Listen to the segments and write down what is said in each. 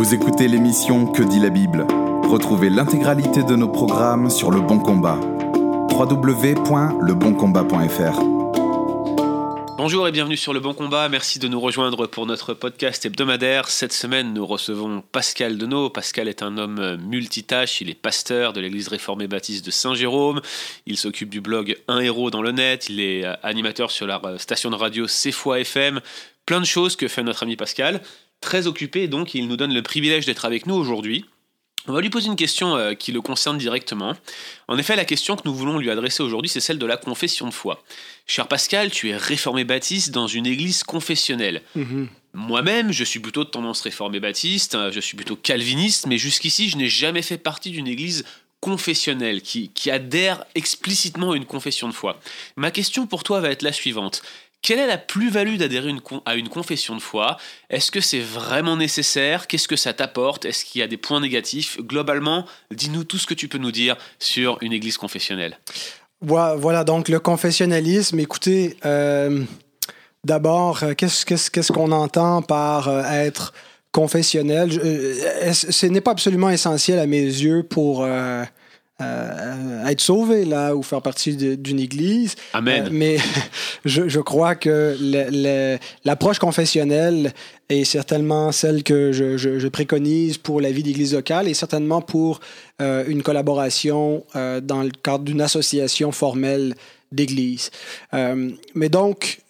Vous écoutez l'émission Que dit la Bible? Retrouvez l'intégralité de nos programmes sur Le Bon Combat. www.leboncombat.fr Bonjour et bienvenue sur Le Bon Combat. Merci de nous rejoindre pour notre podcast hebdomadaire. Cette semaine, nous recevons Pascal Denot. Pascal est un homme multitâche. Il est pasteur de l'église réformée baptiste de Saint-Jérôme. Il s'occupe du blog Un héros dans le net. Il est animateur sur la station de radio C'est FM. Plein de choses que fait notre ami Pascal. Très occupé, donc il nous donne le privilège d'être avec nous aujourd'hui. On va lui poser une question euh, qui le concerne directement. En effet, la question que nous voulons lui adresser aujourd'hui, c'est celle de la confession de foi. Cher Pascal, tu es réformé baptiste dans une église confessionnelle. Moi-même, je suis plutôt de tendance réformée baptiste, euh, je suis plutôt calviniste, mais jusqu'ici, je n'ai jamais fait partie d'une église confessionnelle qui, qui adhère explicitement à une confession de foi. Ma question pour toi va être la suivante. Quelle est la plus-value d'adhérer à une confession de foi? Est-ce que c'est vraiment nécessaire? Qu'est-ce que ça t'apporte? Est-ce qu'il y a des points négatifs? Globalement, dis-nous tout ce que tu peux nous dire sur une église confessionnelle. Voi- Voilà, donc le confessionnalisme. Écoutez, euh, d'abord, euh, qu'est-ce qu'on entend par euh, être confessionnel? Ce n'est pas absolument essentiel à mes yeux pour euh, être sauvé, là, ou faire partie d'une église. Amen. Euh, mais je, je crois que l'approche confessionnelle est certainement celle que je, je- je préconise pour la vie d'église locale et certainement pour euh, une collaboration euh, dans le cadre d'une association formelle d'église. Mais donc,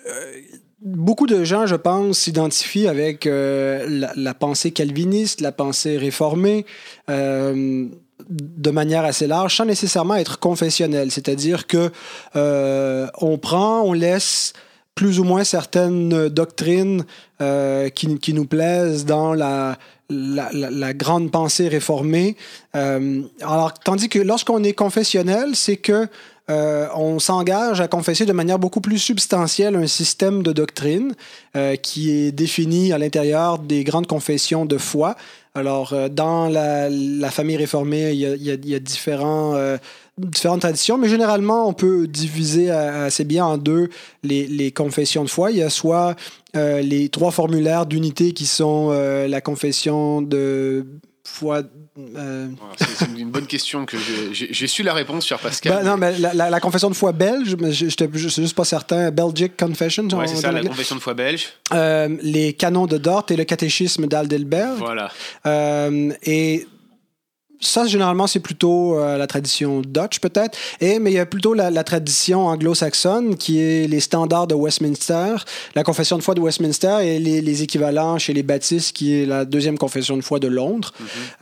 beaucoup de gens, je pense, s'identifient avec la, la pensée calviniste, la pensée réformée. De manière assez large, sans nécessairement être confessionnel. C'est-à-dire que euh, on prend, on laisse plus ou moins certaines doctrines euh, qui, qui nous plaisent dans la, la, grande pensée réformée. Euh, alors, tandis que lorsqu'on est confessionnel, c'est que euh, on s'engage à confesser de manière beaucoup plus substantielle un système de doctrine euh, qui est défini à l'intérieur des grandes confessions de foi. Alors, dans la, famille réformée, il y a, différents, différentes traditions, mais généralement, on peut diviser euh, assez bien en deux les, les confessions de foi. Il y a soit euh, les trois formulaires d'unité qui sont euh, la confession de foi. euh, C'est une bonne question que j'ai- su la réponse, cher Pascal. ben, non, mais la, la- la confession de foi belge, mais je je suis juste pas certain. Belgic Confession. Ouais, c'est ça, la confession de foi belge. Les canons de Dort et le catéchisme d'Aldelberg. Voilà. Et ça, généralement, c'est plutôt euh, la tradition Dutch, peut-être. Et, mais il y a plutôt la, la tradition anglo-saxonne, qui est les standards de Westminster, la confession de foi de Westminster et les, les équivalents chez les baptistes, qui est la deuxième confession de foi de Londres.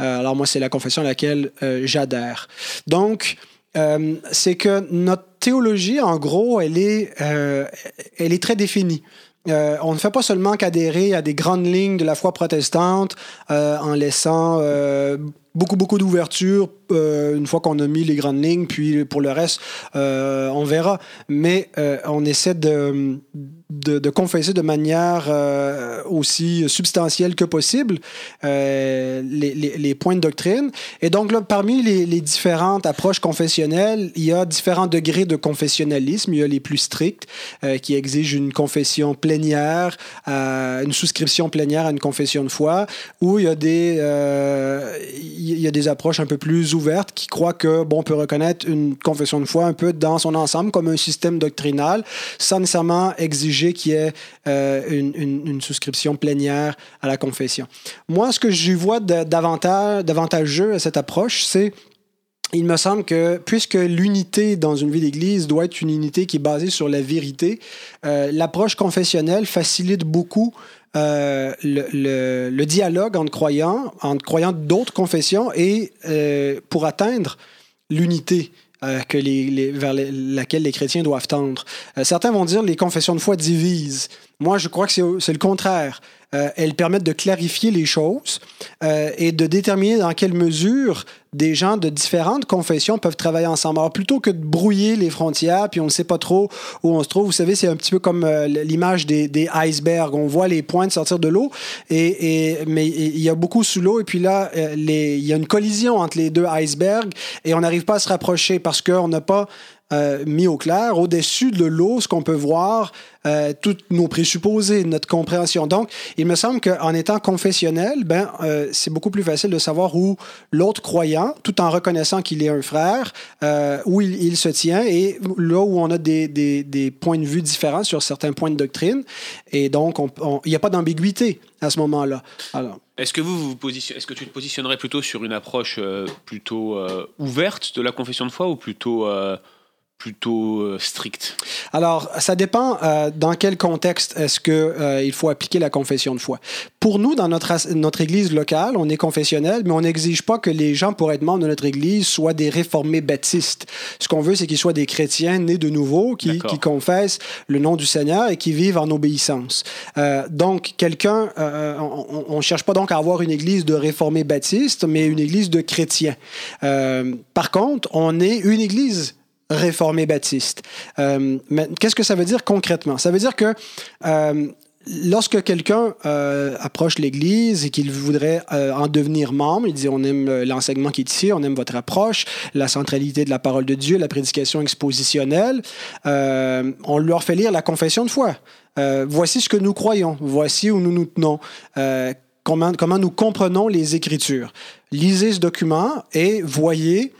Euh, alors, moi, c'est la confession à laquelle euh, j'adhère. Donc, euh, c'est que notre théologie, en gros, elle est, euh, elle est très définie. Euh, on ne fait pas seulement qu'adhérer à des grandes lignes de la foi protestante euh, en laissant euh, beaucoup, beaucoup d'ouverture euh, une fois qu'on a mis les grandes lignes, puis pour le reste, euh, on verra. Mais euh, on essaie de, confesser de manière aussi substantielle que possible les, points de doctrine. Et donc, là, parmi les, les différentes approches confessionnelles, il y a différents degrés de confessionnalisme. Il y a les plus stricts qui exigent une confession plénière, une souscription plénière à une confession de foi, ou il y a des, il y a des approches un peu plus ouvertes qui croient que bon, on peut reconnaître une confession de foi un peu dans son ensemble comme un système doctrinal, sans nécessairement exiger qu'il y ait euh, une, souscription plénière à la confession. Moi, ce que j'y vois davantage, davantageux à cette approche, c'est il me semble que puisque l'unité dans une vie d'église doit être une unité qui est basée sur la vérité, euh, l'approche confessionnelle facilite beaucoup euh, le, dialogue entre croyants, entre croyants d'autres confessions et euh, pour atteindre l'unité euh, vers laquelle les chrétiens doivent tendre. Certains vont dire les confessions de foi divisent. Moi, je crois que c'est le contraire. Euh, elles permettent de clarifier les choses euh, et de déterminer dans quelle mesure des gens de différentes confessions peuvent travailler ensemble. Alors, plutôt que de brouiller les frontières, puis on ne sait pas trop où on se trouve, vous savez, c'est un petit peu comme euh, l'image des, icebergs. On voit les pointes sortir de l'eau, et, mais il y a beaucoup sous l'eau, et puis là, il y a une collision entre les deux icebergs, et on n'arrive pas à se rapprocher parce qu'on n'a pas euh, mis au clair, au-dessus de l'eau, ce qu'on peut voir, euh, nos présupposés, notre compréhension. Donc, il me semble qu'en étant confessionnel, ben, euh, c'est beaucoup plus facile de savoir où l'autre croyant, tout en reconnaissant qu'il est un frère, euh, où il, se tient et là où on a des, des, des, points de vue différents sur certains points de doctrine. Et donc, il n'y a pas d'ambiguïté à ce moment-là. Est-ce que vous, vous est-ce que tu te positionnerais plutôt sur une approche plutôt ouverte de la confession de foi ou plutôt plutôt euh, strict? Alors, ça dépend euh, dans quel contexte est-ce que euh, il faut appliquer la confession de foi. Pour nous, dans notre, notre église locale, on est confessionnel, mais on n'exige pas que les gens, pour être membres de notre église, soient des réformés baptistes. Ce qu'on veut, c'est qu'ils soient des chrétiens nés de nouveau, qui, qui, confessent le nom du Seigneur et qui vivent en obéissance. donc, quelqu'un, on ne cherche pas donc à avoir une église de réformés baptistes, mais une église de chrétiens. par contre, on est une église réformé baptiste. Euh, Qu'est-ce que ça veut dire concrètement? Ça veut dire que euh, lorsque quelqu'un euh, approche l'Église et qu'il voudrait euh, en devenir membre, il dit on aime euh, l'enseignement qui est ici, on aime votre approche, la centralité de la parole de Dieu, la prédication expositionnelle, euh, on leur fait lire la confession de foi. Euh, voici ce que nous croyons, voici où nous nous tenons. Comment, comment nous comprenons les Écritures. Lisez ce document et voyez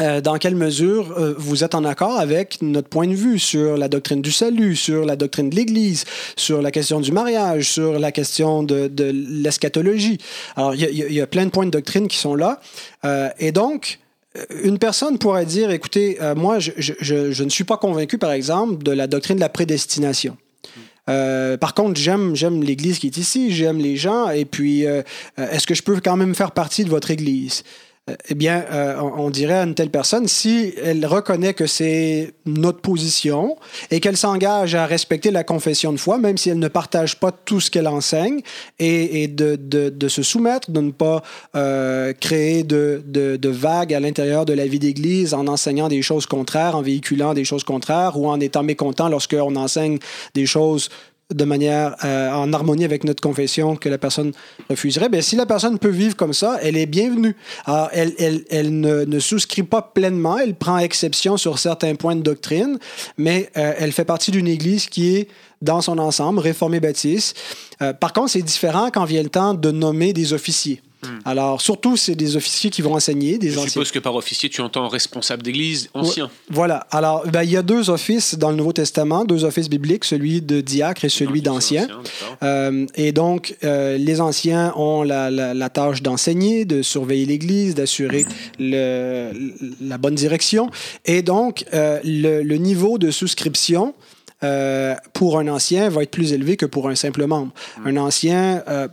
euh, dans quelle mesure euh, vous êtes en accord avec notre point de vue sur la doctrine du salut, sur la doctrine de l'Église, sur la question du mariage, sur la question de, de l'eschatologie? Alors, il y, a plein de points de doctrine qui sont là. Euh, et donc, une personne pourrait dire, écoutez, moi, je, ne suis pas convaincu, par exemple, de la doctrine de la prédestination. Par contre, j'aime j'aime l'Église qui est ici, j'aime les gens, et puis est-ce que je peux quand même faire partie de votre Église? Eh bien, euh, on, dirait à une telle personne, si elle reconnaît que c'est notre position et qu'elle s'engage à respecter la confession de foi, même si elle ne partage pas tout ce qu'elle enseigne, et, de, de, se soumettre, de ne pas euh, créer de, de, vagues à l'intérieur de la vie d'Église en enseignant des choses contraires, en véhiculant des choses contraires ou en étant mécontent lorsqu'on enseigne des choses de manière euh, en harmonie avec notre confession que la personne refuserait, bien, si la personne peut vivre comme ça, elle est bienvenue. Alors, elle, elle, elle ne, ne, souscrit pas pleinement, elle prend exception sur certains points de doctrine, mais euh, elle fait partie d'une église qui est dans son ensemble, réformée baptiste. Euh, par contre, c'est différent quand vient le temps de nommer des officiers. Hmm. Alors, surtout, c'est des officiers qui vont enseigner. Des Je suppose que par officier, tu entends responsable d'église, ancien. Voilà. Alors, ben, il y a deux offices dans le Nouveau Testament, deux offices bibliques, celui de diacre et celui d'ancien. Euh, et donc, euh, les anciens ont la, la, la tâche d'enseigner, de surveiller l'église, d'assurer la bonne direction. Et donc, euh, le, le, niveau de souscription euh, pour un ancien va être plus élevé que pour un simple membre. Hmm. Un ancien euh,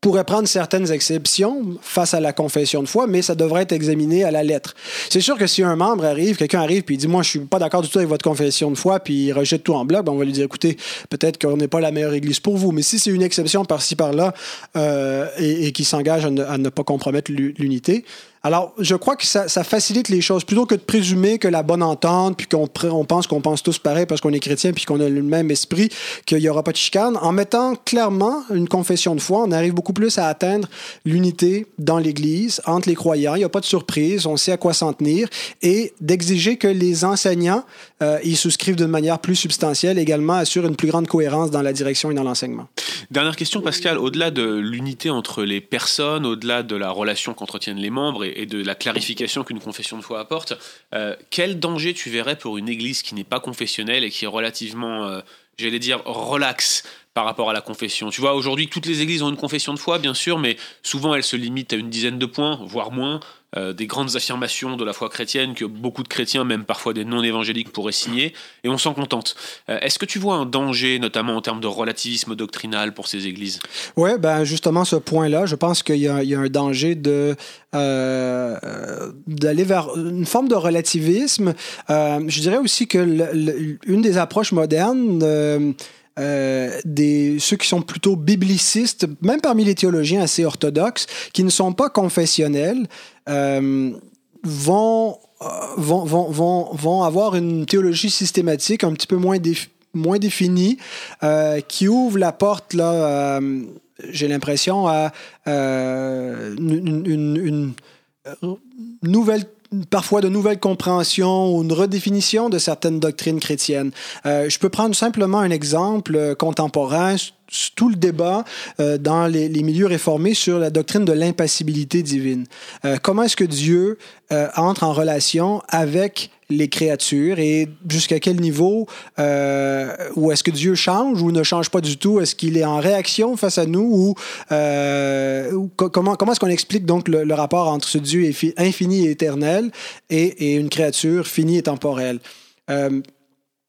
pourrait prendre certaines exceptions face à la confession de foi, mais ça devrait être examiné à la lettre. C'est sûr que si un membre arrive, quelqu'un arrive puis il dit moi je suis pas d'accord du tout avec votre confession de foi puis il rejette tout en bloc, ben on va lui dire écoutez peut-être qu'on n'est pas la meilleure église pour vous, mais si c'est une exception par-ci par-là euh, et, et qui s'engage à, à, ne pas compromettre l'unité, alors, je crois que ça, facilite les choses. Plutôt que de présumer que la bonne entente, puis qu'on on pense qu'on pense tous pareil parce qu'on est chrétien, puis qu'on a le même esprit, qu'il n'y aura pas de chicane, en mettant clairement une confession de foi, on arrive beaucoup plus à atteindre l'unité dans l'Église, entre les croyants. Il n'y a pas de surprise, on sait à quoi s'en tenir, et d'exiger que les enseignants euh, y souscrivent de manière plus substantielle, également assure une plus grande cohérence dans la direction et dans l'enseignement. Dernière question, Pascal. Au-delà de l'unité entre les personnes, au-delà de la relation qu'entretiennent les membres, de la clarification qu'une confession de foi apporte, euh, quel danger tu verrais pour une église qui n'est pas confessionnelle et qui est relativement, euh, j'allais dire, relaxe par rapport à la confession. Tu vois, aujourd'hui, toutes les églises ont une confession de foi, bien sûr, mais souvent elles se limitent à une dizaine de points, voire moins. Euh, des grandes affirmations de la foi chrétienne que beaucoup de chrétiens, même parfois des non-évangéliques, pourraient signer, et on s'en contente. Euh, est-ce que tu vois un danger, notamment en termes de relativisme doctrinal pour ces églises? Oui, ben justement, ce point-là, je pense qu'il y, a un danger de euh, d'aller vers une forme de relativisme. Je dirais aussi que le, une des approches modernes euh, des, ceux qui sont plutôt biblicistes, même parmi les théologiens assez orthodoxes, qui ne sont pas confessionnels, euh, vont, euh, vont, vont, vont, vont avoir une théologie systématique un petit peu moins, moins définie, qui ouvre la porte, là, j'ai l'impression, à une, une, une, nouvelle parfois de nouvelles compréhensions ou une redéfinition de certaines doctrines chrétiennes. Euh, je peux prendre simplement un exemple euh, contemporain tout le débat euh, dans les, milieux réformés sur la doctrine de l'impassibilité divine. Euh, comment est-ce que Dieu euh, entre en relation avec les créatures et jusqu'à quel niveau ou est-ce que Dieu change ou ne change pas du tout? Est-ce qu'il est en réaction face à nous ou, comment comment est-ce qu'on explique donc le, rapport entre ce Dieu infini et éternel et, une créature finie et temporelle?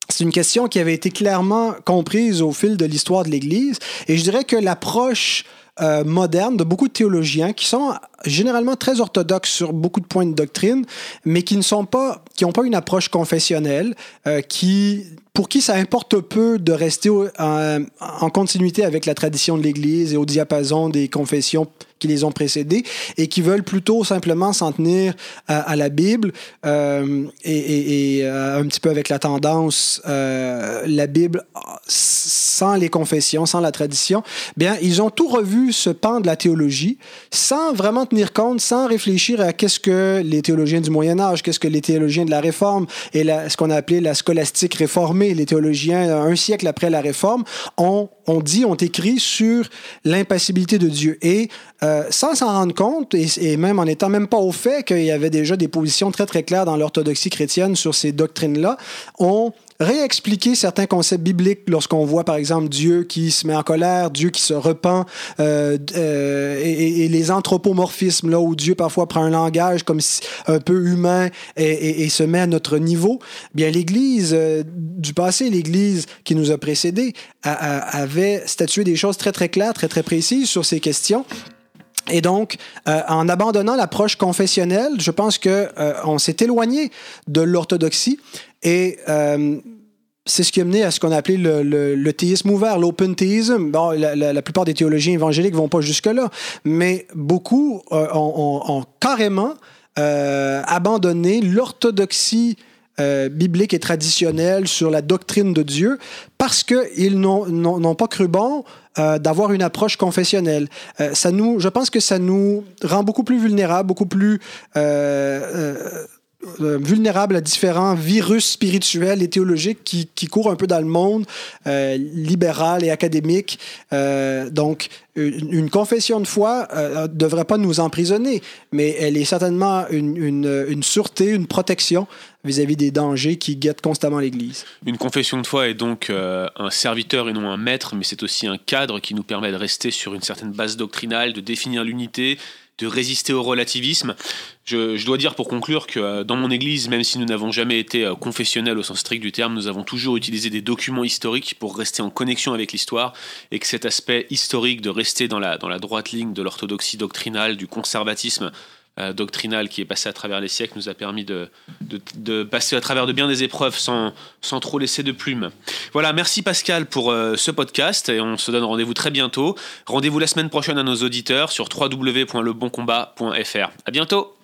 C'est une question qui avait été clairement comprise au fil de l'histoire de l'Église. Et je dirais que l'approche euh, moderne de beaucoup de théologiens qui sont généralement très orthodoxes sur beaucoup de points de doctrine, mais qui ne sont pas, qui n'ont pas une approche confessionnelle, euh, qui pour qui ça importe peu de rester en, en continuité avec la tradition de l'Église et au diapason des confessions qui les ont précédés et qui veulent plutôt simplement s'en tenir à, à, la Bible euh, et, et, et euh, un petit peu avec la tendance euh, la Bible sans les confessions, sans la tradition. Bien, ils ont tout revu ce pan de la théologie sans vraiment tenir compte, sans réfléchir à qu'est-ce que les théologiens du Moyen Âge, qu'est-ce que les théologiens de la Réforme et la, ce qu'on a appelé la scolastique réformée, les théologiens un siècle après la Réforme ont, ont dit, ont écrit sur l'impassibilité de Dieu. Et euh, sans s'en rendre compte, et, et, même en étant même pas au fait qu'il y avait déjà des positions très très claires dans l'orthodoxie chrétienne sur ces doctrines-là, ont réexpliquer certains concepts bibliques lorsqu'on voit par exemple Dieu qui se met en colère, Dieu qui se repent, euh, euh, et, et, les anthropomorphismes là où Dieu parfois prend un langage comme si, un peu humain et, et, et, se met à notre niveau. Bien l'Église euh, du passé, l'Église qui nous a précédés, a, a, avait statué des choses très très claires, très très précises sur ces questions. Et donc, euh, en abandonnant l'approche confessionnelle, je pense que euh, on s'est éloigné de l'orthodoxie et euh, c'est ce qui a mené à ce qu'on a appelé le, théisme ouvert, l'open théisme. Bon, la, plupart des théologiens évangéliques vont pas jusque-là, mais beaucoup ont, ont, ont, carrément abandonné l'orthodoxie euh, biblique et traditionnelle sur la doctrine de Dieu parce qu'ils n'ont pas cru bon euh, d'avoir une approche confessionnelle. Euh, ça nous, je pense que ça nous rend beaucoup plus vulnérables, beaucoup plus euh, vulnérables à différents virus spirituels et théologiques qui, qui courent un peu dans le monde euh, libéral et académique. Euh, donc, une, confession de foi ne devrait pas nous emprisonner, mais elle est certainement une, une, sûreté, une protection vis-à-vis -vis des dangers qui guettent constamment l'Église. Une confession de foi est donc un serviteur et non un maître, mais c'est aussi un cadre qui nous permet de rester sur une certaine base doctrinale, de définir l'unité, de résister au relativisme. Je, dois dire pour conclure que euh, dans mon église, même si nous n'avons jamais été euh, confessionnels au sens strict du terme, nous avons toujours utilisé des documents historiques pour rester en connexion avec l'histoire et que cet aspect historique de rester dans la, dans la droite ligne de l'orthodoxie doctrinale, du conservatisme, euh, doctrinale qui est passée à travers les siècles nous a permis de, de, passer à travers de bien des épreuves sans, sans trop laisser de plumes. Voilà, merci Pascal pour euh, ce podcast et on se donne rendez-vous très bientôt. Rendez-vous la semaine prochaine à nos auditeurs sur www.leboncombat.fr. À bientôt.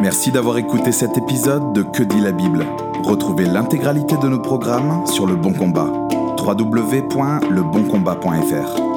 Merci d'avoir écouté cet épisode de Que dit la Bible. Retrouvez l'intégralité de nos programmes sur Le Bon Combat. www.leboncombat.fr.